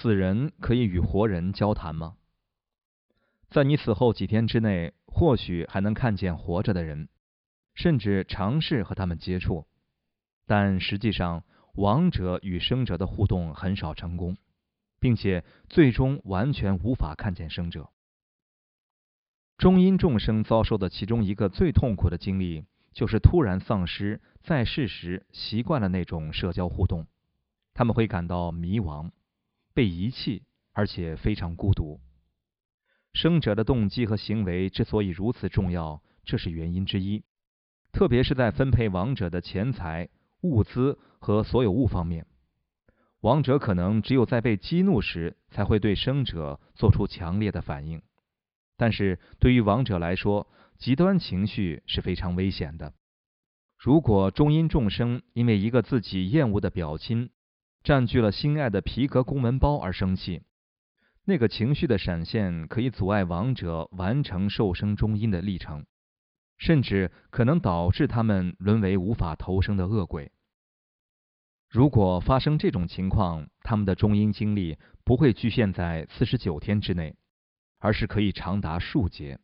死人可以与活人交谈吗？在你死后几天之内，或许还能看见活着的人，甚至尝试和他们接触，但实际上，亡者与生者的互动很少成功，并且最终完全无法看见生者。中阴众生遭受的其中一个最痛苦的经历，就是突然丧失在世时习惯了那种社交互动，他们会感到迷茫。被遗弃，而且非常孤独。生者的动机和行为之所以如此重要，这是原因之一。特别是在分配亡者的钱财、物资和所有物方面，亡者可能只有在被激怒时，才会对生者做出强烈的反应。但是对于亡者来说，极端情绪是非常危险的。如果中阴众生因为一个自己厌恶的表亲，占据了心爱的皮革公文包而生气，那个情绪的闪现可以阻碍亡者完成受生中阴的历程，甚至可能导致他们沦为无法投生的恶鬼。如果发生这种情况，他们的中阴经历不会局限在四十九天之内，而是可以长达数节。